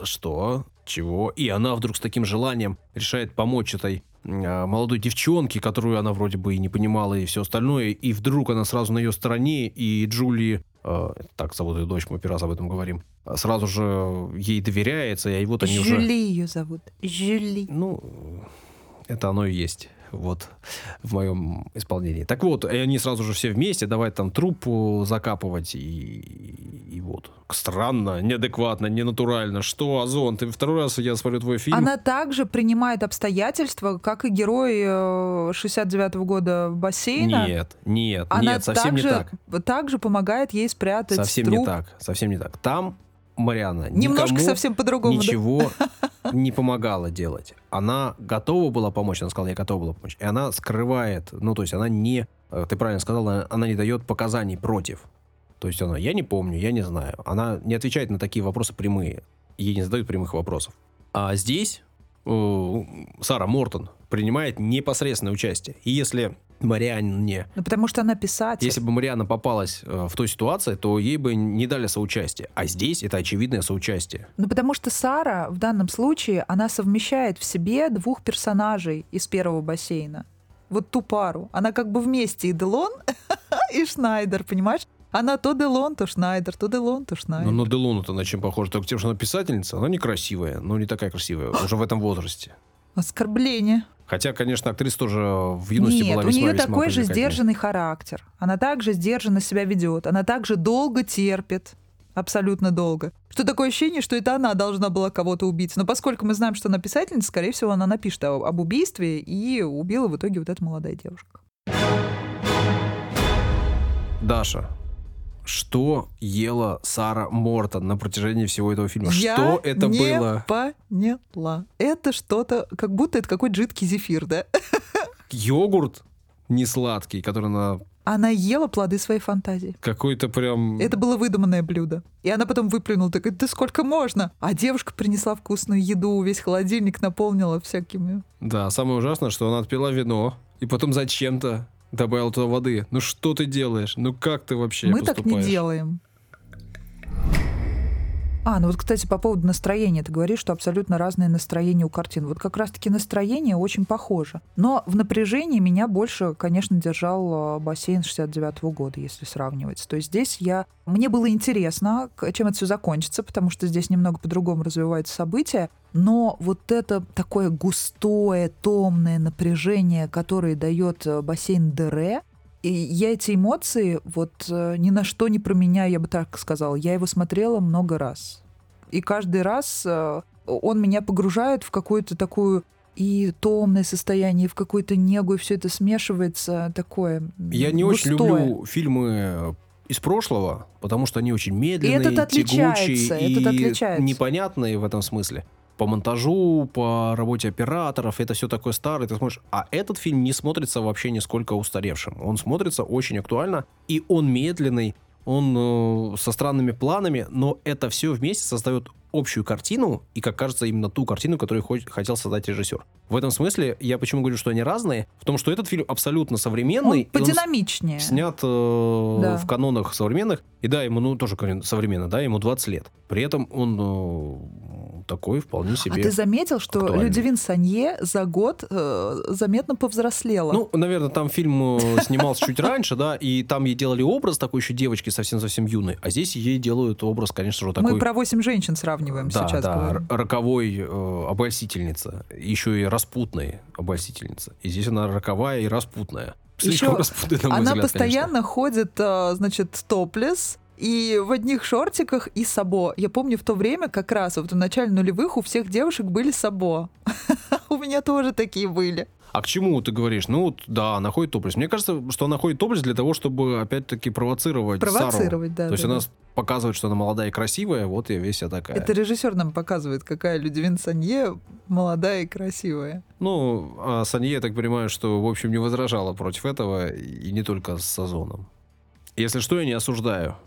«Э, что? Чего? И она вдруг с таким желанием решает помочь этой молодой девчонке, которую она вроде бы и не понимала, и все остальное. И вдруг она сразу на ее стороне, и Джули, э, так зовут ее дочь, мы первый раз об этом говорим, а, сразу же ей доверяется, и вот они уже... Жюли ее зовут. Жюли. Ну, это оно и есть. Вот в моем исполнении. Так вот, и они сразу же все вместе, давай там трупу закапывать и, и вот. Странно, неадекватно, ненатурально. Что, Озон, ты второй раз я смотрю твой фильм? Она также принимает обстоятельства, как и герой 69-го э, года бассейна. Нет, нет, Она нет, совсем также, не так. Также помогает ей спрятать Совсем труп. не так, совсем не так. Там Мариана Немножко совсем по-другому. Ничего да? не помогала делать. Она готова была помочь, она сказала, я готова была помочь. И она скрывает, ну, то есть она не, э, ты правильно сказала, она не дает показаний против. То есть она, я не помню, я не знаю. Она не отвечает на такие вопросы прямые. Ей не задают прямых вопросов. А здесь э, Сара Мортон принимает непосредственное участие. И если Марианне... Ну, потому что она писатель. Если бы Марианна попалась э, в той ситуации, то ей бы не дали соучастие. А здесь это очевидное соучастие. Ну, потому что Сара в данном случае, она совмещает в себе двух персонажей из первого бассейна. Вот ту пару. Она как бы вместе и Делон, и Шнайдер, понимаешь? Она то Делон, то Шнайдер, то Делон, то Шнайдер. Ну, на Делону-то на чем похоже? Только тем, что она писательница, она некрасивая, но не такая красивая, уже в этом возрасте. Оскорбление. Хотя, конечно, актриса тоже в юности Нет, была весьма у нее такой же сдержанный характер. Она также сдержанно себя ведет. Она также долго терпит. Абсолютно долго. Что такое ощущение, что это она должна была кого-то убить. Но поскольку мы знаем, что она писательница, скорее всего, она напишет об убийстве и убила в итоге вот эта молодая девушка. Даша, что ела Сара Мортон на протяжении всего этого фильма? Я что это не было? поняла. Это что-то, как будто это какой-то жидкий зефир, да? Йогурт не сладкий, который она она ела плоды своей фантазии. Какой-то прям... Это было выдуманное блюдо. И она потом выплюнула, такая, да сколько можно? А девушка принесла вкусную еду, весь холодильник наполнила всякими. Да, самое ужасное, что она отпила вино, и потом зачем-то добавил туда воды. Ну что ты делаешь? Ну как ты вообще Мы поступаешь? так не делаем. А, ну вот, кстати, по поводу настроения. Ты говоришь, что абсолютно разное настроение у картин. Вот как раз-таки настроение очень похоже. Но в напряжении меня больше, конечно, держал а, бассейн 69 -го года, если сравнивать. То есть здесь я... Мне было интересно, чем это все закончится, потому что здесь немного по-другому развиваются события. Но вот это такое густое, томное напряжение, которое дает э, бассейн Дере, и я эти эмоции вот э, ни на что не променяю, я бы так сказала. Я его смотрела много раз. И каждый раз э, он меня погружает в какую-то такую и томное состояние, и в какую-то негу, и все это смешивается такое Я не густое. очень люблю фильмы из прошлого, потому что они очень медленные, и этот тягучие этот и отличается. непонятные в этом смысле по монтажу, по работе операторов, это все такое старое, ты смотришь. А этот фильм не смотрится вообще нисколько устаревшим. Он смотрится очень актуально, и он медленный, он э, со странными планами, но это все вместе создает общую картину, и, как кажется, именно ту картину, которую хотел создать режиссер. В этом смысле я почему говорю, что они разные, в том, что этот фильм абсолютно современный. Он подинамичнее. Он снят э, да. в канонах современных, и да, ему, ну, тоже современно, да, ему 20 лет. При этом он э, такой вполне себе А ты заметил, что актуальный. Людивин Санье за год э, заметно повзрослела? Ну, наверное, там фильм э, снимался чуть раньше, да, и там ей делали образ такой еще девочки совсем-совсем юной, а здесь ей делают образ, конечно же, такой... Мы про восемь женщин сравниваем да, сейчас. Да, говорим. роковой э, обольстительница, еще и распутной обольстительница. И здесь она роковая и распутная. Слишком Еще распутная, на мой Она взгляд, постоянно конечно. ходит, э, значит, топлес, и в одних шортиках и сабо. Я помню в то время как раз, вот в начале нулевых у всех девушек были сабо. У меня тоже такие были. А к чему ты говоришь? Ну, вот, да, она ходит топлес. Мне кажется, что она ходит топлес для того, чтобы, опять-таки, провоцировать Провоцировать, Сару. да. То есть да, она да. показывает, что она молодая и красивая, вот и весь вся такая. Это режиссер нам показывает, какая Людивин Санье молодая и красивая. Ну, а Санье, я так понимаю, что, в общем, не возражала против этого, и не только с Сазоном. Если что, я не осуждаю.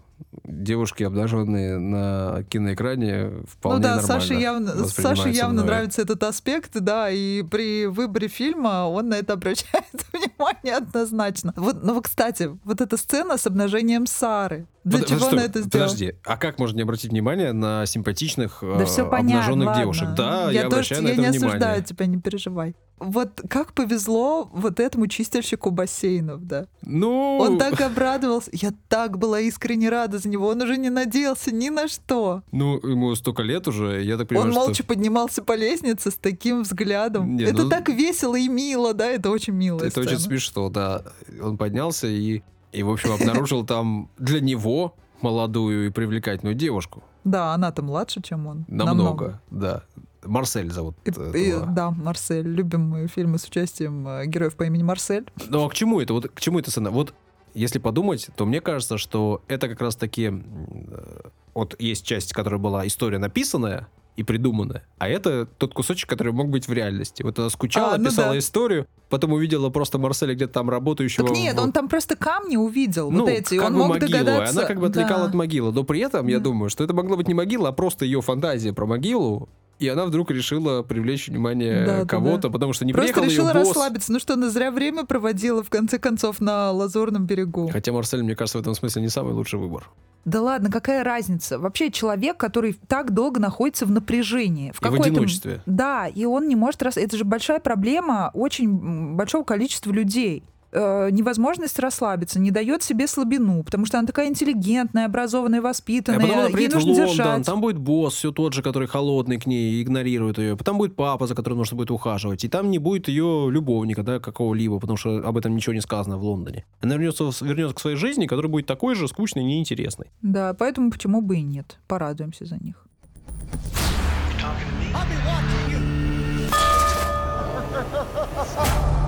Девушки, обнаженные на киноэкране, вполне ну да, Саше явно, Саше явно мной. нравится этот аспект, да, и при выборе фильма он на это обращает внимание однозначно. Вот, ну, кстати, вот эта сцена с обнажением Сары. Для Под- чего стой, она это сделала? Подожди, а как можно не обратить внимание на симпатичных Да э, все понятно, обнаженных ладно. девушек? Да, я, я, тоже, обращаю на я это не внимание. осуждаю тебя, не переживай. Вот как повезло вот этому чистильщику бассейнов, да. Ну, Он так обрадовался. Я так была искренне рада за него. Он уже не надеялся ни на что. ну, ему столько лет уже, я так понимаю, Он что... молча поднимался по лестнице с таким взглядом. Не, это ну- так весело и мило, да, это очень мило. Это очень смешно, да. Он поднялся и, и в общем, обнаружил там для него молодую и привлекательную девушку. Да, она-то младше, чем он. Намного, да. Марсель зовут. И- этого. и- да, Марсель. Любим мы фильмы с участием э, героев по имени Марсель. Ну а к чему это? Вот к чему это сцена? Вот если подумать, то мне кажется, что это как раз таки э, вот есть часть, которая была история написанная и придуманная, а это тот кусочек, который мог быть в реальности. Вот она скучала, А, ну писала да. историю, потом увидела просто Марселя где-то там работающего. Так нет, в- он там просто камни увидел, ну, вот эти, и как он бы мог могилу, догадаться. она как бы отвлекала Да. от могилы. Но при этом, я Да. думаю, что это могла быть не могила, а просто ее фантазия про могилу, и она вдруг решила привлечь внимание Да, да, кого-то, потому что не Просто приехал решила ее босс. расслабиться. Ну что, она зря время проводила, в конце концов, на Лазурном берегу. Хотя Марсель, мне кажется, в этом смысле не самый лучший выбор. Да ладно, какая разница? Вообще человек, который так долго находится в напряжении. В какой-то- одиночестве. Да, и он не может... Рас... Это же большая проблема очень большого количества людей. Э, невозможность расслабиться не дает себе слабину, потому что она такая интеллигентная, образованная, А воспитанная. потом она Ей приедет в нужно Лондон, держать. там будет босс, все тот же, который холодный к ней, игнорирует ее. Потом будет папа, за которым нужно будет ухаживать. И там не будет ее любовника, да, какого-либо, потому что об этом ничего не сказано в Лондоне. Она вернется, вернется к своей жизни, которая будет такой же скучной и неинтересной. Да, поэтому почему бы и нет. Порадуемся за них.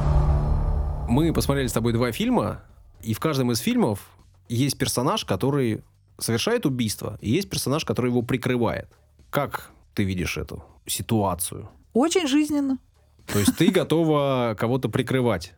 Мы посмотрели с тобой два фильма, и в каждом из фильмов есть персонаж, который совершает убийство, и есть персонаж, который его прикрывает. Как ты видишь эту ситуацию? Очень жизненно. То есть ты готова кого-то прикрывать.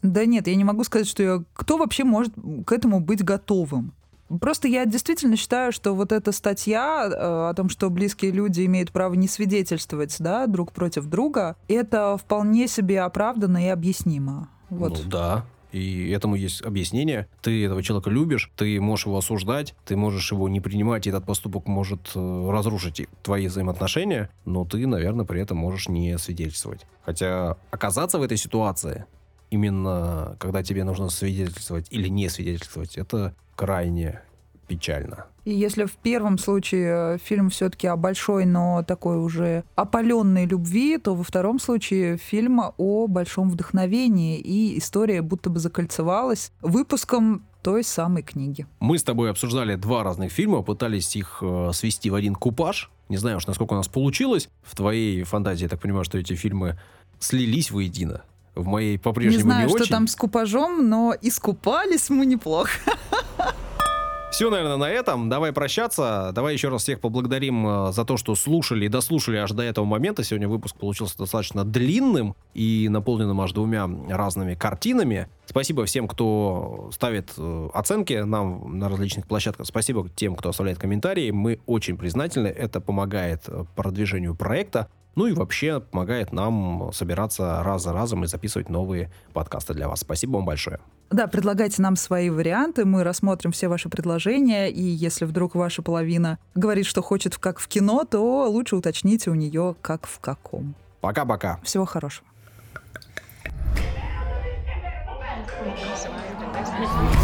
Да нет, я не могу сказать, что я... Кто вообще может к этому быть готовым? Просто я действительно считаю, что вот эта статья э, о том, что близкие люди имеют право не свидетельствовать да, друг против друга, это вполне себе оправданно и объяснимо. Вот. Ну да. И этому есть объяснение. Ты этого человека любишь, ты можешь его осуждать, ты можешь его не принимать, и этот поступок может э, разрушить твои взаимоотношения, но ты, наверное, при этом можешь не свидетельствовать. Хотя оказаться в этой ситуации, именно когда тебе нужно свидетельствовать или не свидетельствовать, это крайне печально. И если в первом случае э, фильм все-таки о большой, но такой уже опаленной любви, то во втором случае фильм о большом вдохновении, и история будто бы закольцевалась выпуском той самой книги. Мы с тобой обсуждали два разных фильма, пытались их э, свести в один купаж. Не знаю уж, насколько у нас получилось. В твоей фантазии, я так понимаю, что эти фильмы слились воедино. В моей Не по-прежнему знаю, не что очень. там с купажом, но искупались мы неплохо. Все, наверное, на этом. Давай прощаться. Давай еще раз всех поблагодарим э, за то, что слушали и дослушали аж до этого момента. Сегодня выпуск получился достаточно длинным и наполненным аж двумя разными картинами. Спасибо всем, кто ставит э, оценки нам на различных площадках. Спасибо тем, кто оставляет комментарии. Мы очень признательны. Это помогает э, продвижению проекта. Ну и вообще помогает нам собираться раз за разом и записывать новые подкасты для вас. Спасибо вам большое. Да, предлагайте нам свои варианты, мы рассмотрим все ваши предложения, и если вдруг ваша половина говорит, что хочет как в кино, то лучше уточните у нее как в каком. Пока-пока. Всего хорошего. Thank you.